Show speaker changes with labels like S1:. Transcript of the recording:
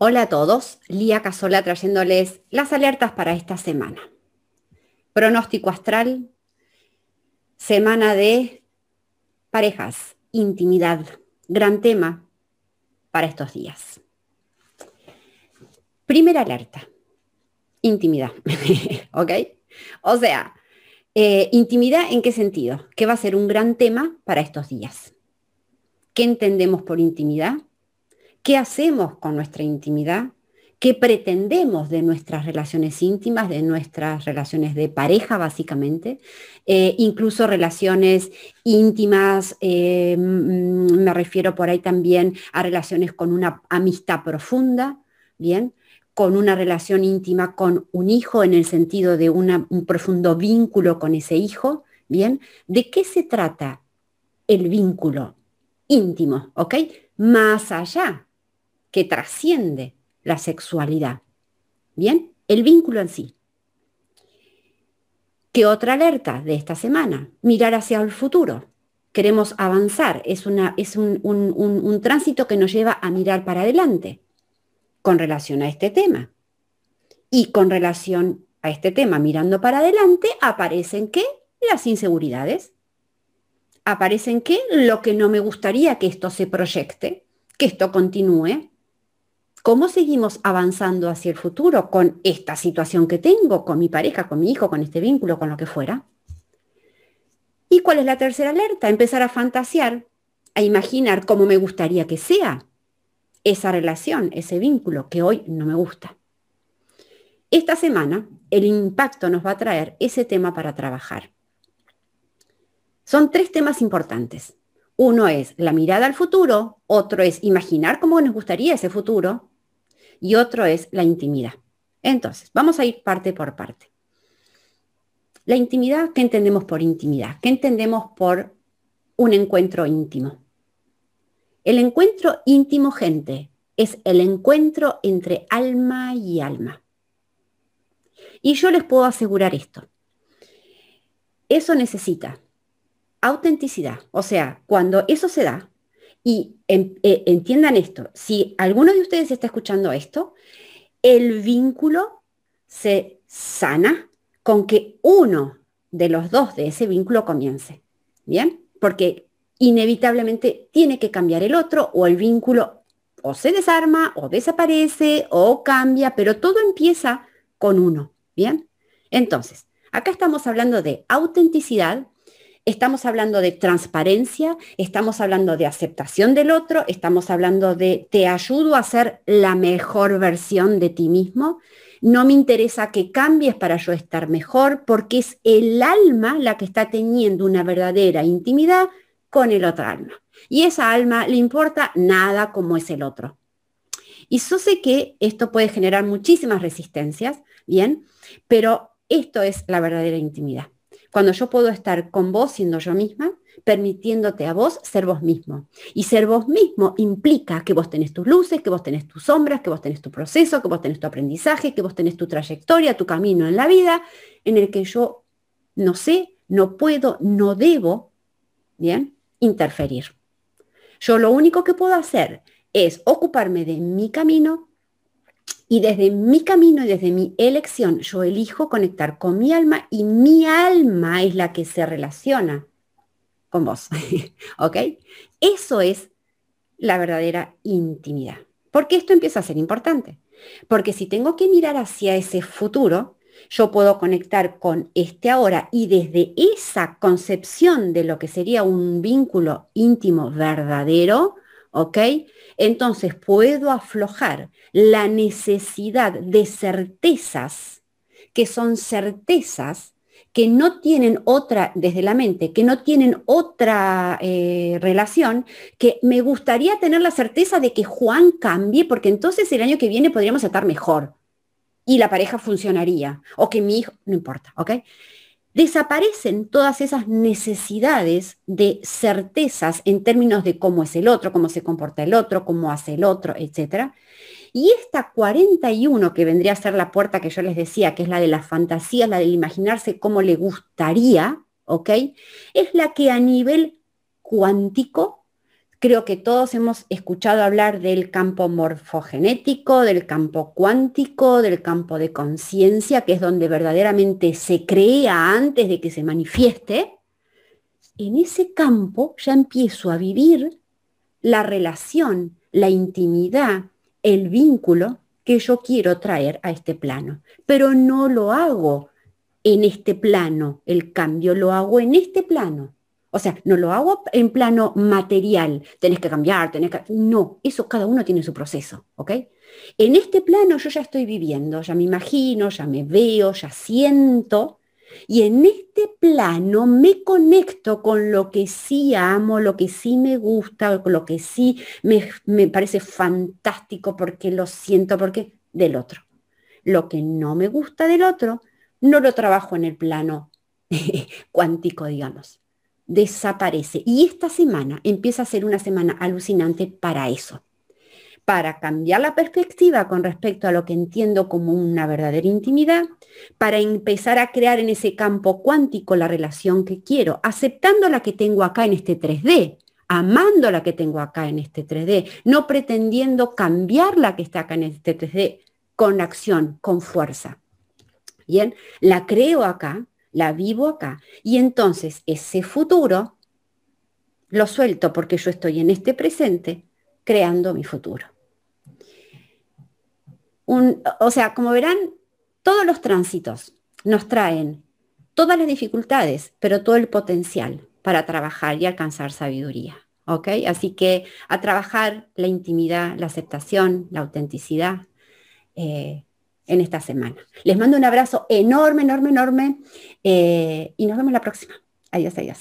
S1: Hola a todos, Lía Casola trayéndoles las alertas para esta semana. Pronóstico astral, semana de parejas, intimidad, gran tema para estos días. Primera alerta, intimidad, ¿ok? O sea, eh, intimidad en qué sentido? Que va a ser un gran tema para estos días. ¿Qué entendemos por intimidad? ¿Qué hacemos con nuestra intimidad? ¿Qué pretendemos de nuestras relaciones íntimas, de nuestras relaciones de pareja, básicamente? Eh, incluso relaciones íntimas, eh, me refiero por ahí también a relaciones con una amistad profunda, ¿bien? con una relación íntima con un hijo en el sentido de un profundo vínculo con ese hijo, ¿bien? ¿De qué se trata el vínculo íntimo, ¿ok? Más allá que trasciende la sexualidad. Bien, el vínculo en sí. ¿Qué otra alerta de esta semana? Mirar hacia el futuro. Queremos avanzar, es, una, es un, un tránsito que nos lleva a mirar para adelante con relación a este tema. Y con relación a este tema, mirando para adelante, aparecen qué? Las inseguridades. Aparecen qué? Lo que no me gustaría que esto se proyecte, que esto continúe, ¿Cómo seguimos avanzando hacia el futuro con esta situación que tengo, con mi pareja, con mi hijo, con este vínculo, con lo que fuera? ¿Y cuál es la tercera alerta? Empezar a fantasear, a imaginar cómo me gustaría que sea esa relación, ese vínculo que hoy no me gusta. Esta semana el impacto nos va a traer ese tema para trabajar. Son tres temas importantes. Uno es la mirada al futuro, otro es imaginar cómo nos gustaría ese futuro y otro es la intimidad. Entonces, vamos a ir parte por parte. La intimidad, ¿qué entendemos por intimidad? ¿Qué entendemos por un encuentro íntimo? El encuentro íntimo, gente, es el encuentro entre alma y alma. Y yo les puedo asegurar esto. Eso necesita autenticidad. O sea, cuando eso se da, y eh, entiendan esto, si alguno de ustedes está escuchando esto, el vínculo se sana con que uno de los dos de ese vínculo comience. ¿Bien? Porque inevitablemente tiene que cambiar el otro o el vínculo o se desarma o desaparece o cambia, pero todo empieza con uno. ¿Bien? Entonces, acá estamos hablando de autenticidad, estamos hablando de transparencia, estamos hablando de aceptación del otro, estamos hablando de te ayudo a ser la mejor versión de ti mismo. No me interesa que cambies para yo estar mejor, porque es el alma la que está teniendo una verdadera intimidad con el otro alma. Y esa alma le importa nada como es el otro. Y yo sé que esto puede generar muchísimas resistencias, ¿bien? Pero esto es la verdadera intimidad. Cuando yo puedo estar con vos siendo yo misma, permitiéndote a vos ser vos mismo. Y ser vos mismo implica que vos tenés tus luces, que vos tenés tus sombras, que vos tenés tu proceso, que vos tenés tu aprendizaje, que vos tenés tu trayectoria, tu camino en la vida, en el que yo no sé, no puedo, no debo, ¿bien? Interferir. Yo lo único que puedo hacer es ocuparme de mi camino, y desde mi camino y desde mi elección, yo elijo conectar con mi alma y mi alma es la que se relaciona con vos. ¿Ok? Eso es la verdadera intimidad. Porque esto empieza a ser importante. Porque si tengo que mirar hacia ese futuro, yo puedo conectar con este ahora y desde esa concepción de lo que sería un vínculo íntimo verdadero, ¿ok? Entonces puedo aflojar la necesidad de certezas, que son certezas que no tienen otra, desde la mente, que no tienen otra eh, relación, que me gustaría tener la certeza de que Juan cambie, porque entonces el año que viene podríamos estar mejor y la pareja funcionaría, o que mi hijo, no importa, ¿ok? Desaparecen todas esas necesidades de certezas en términos de cómo es el otro, cómo se comporta el otro, cómo hace el otro, etc. Y esta 41, que vendría a ser la puerta que yo les decía, que es la de la fantasía, la del imaginarse cómo le gustaría, ¿ok? Es la que a nivel cuántico Creo que todos hemos escuchado hablar del campo morfogenético, del campo cuántico, del campo de conciencia, que es donde verdaderamente se crea antes de que se manifieste. En ese campo ya empiezo a vivir la relación, la intimidad, el vínculo que yo quiero traer a este plano. Pero no lo hago en este plano, el cambio lo hago en este plano. O sea, no lo hago en plano material, tenés que cambiar, tenés que... No, eso cada uno tiene su proceso, ¿ok? En este plano yo ya estoy viviendo, ya me imagino, ya me veo, ya siento, y en este plano me conecto con lo que sí amo, lo que sí me gusta, con lo que sí me, me parece fantástico porque lo siento, porque del otro. Lo que no me gusta del otro, no lo trabajo en el plano cuántico, digamos desaparece. Y esta semana empieza a ser una semana alucinante para eso, para cambiar la perspectiva con respecto a lo que entiendo como una verdadera intimidad, para empezar a crear en ese campo cuántico la relación que quiero, aceptando la que tengo acá en este 3D, amando la que tengo acá en este 3D, no pretendiendo cambiar la que está acá en este 3D con acción, con fuerza. Bien, la creo acá, la vivo acá. Y entonces ese futuro lo suelto porque yo estoy en este presente creando mi futuro. o sea, como verán, todos los tránsitos nos traen todas las dificultades, pero todo el potencial para trabajar y alcanzar sabiduría. Así que a trabajar la intimidad, la aceptación, la autenticidad, eh, en esta semana. Les mando un abrazo enorme, enorme, enorme eh, y nos vemos la próxima. Adiós, adiós.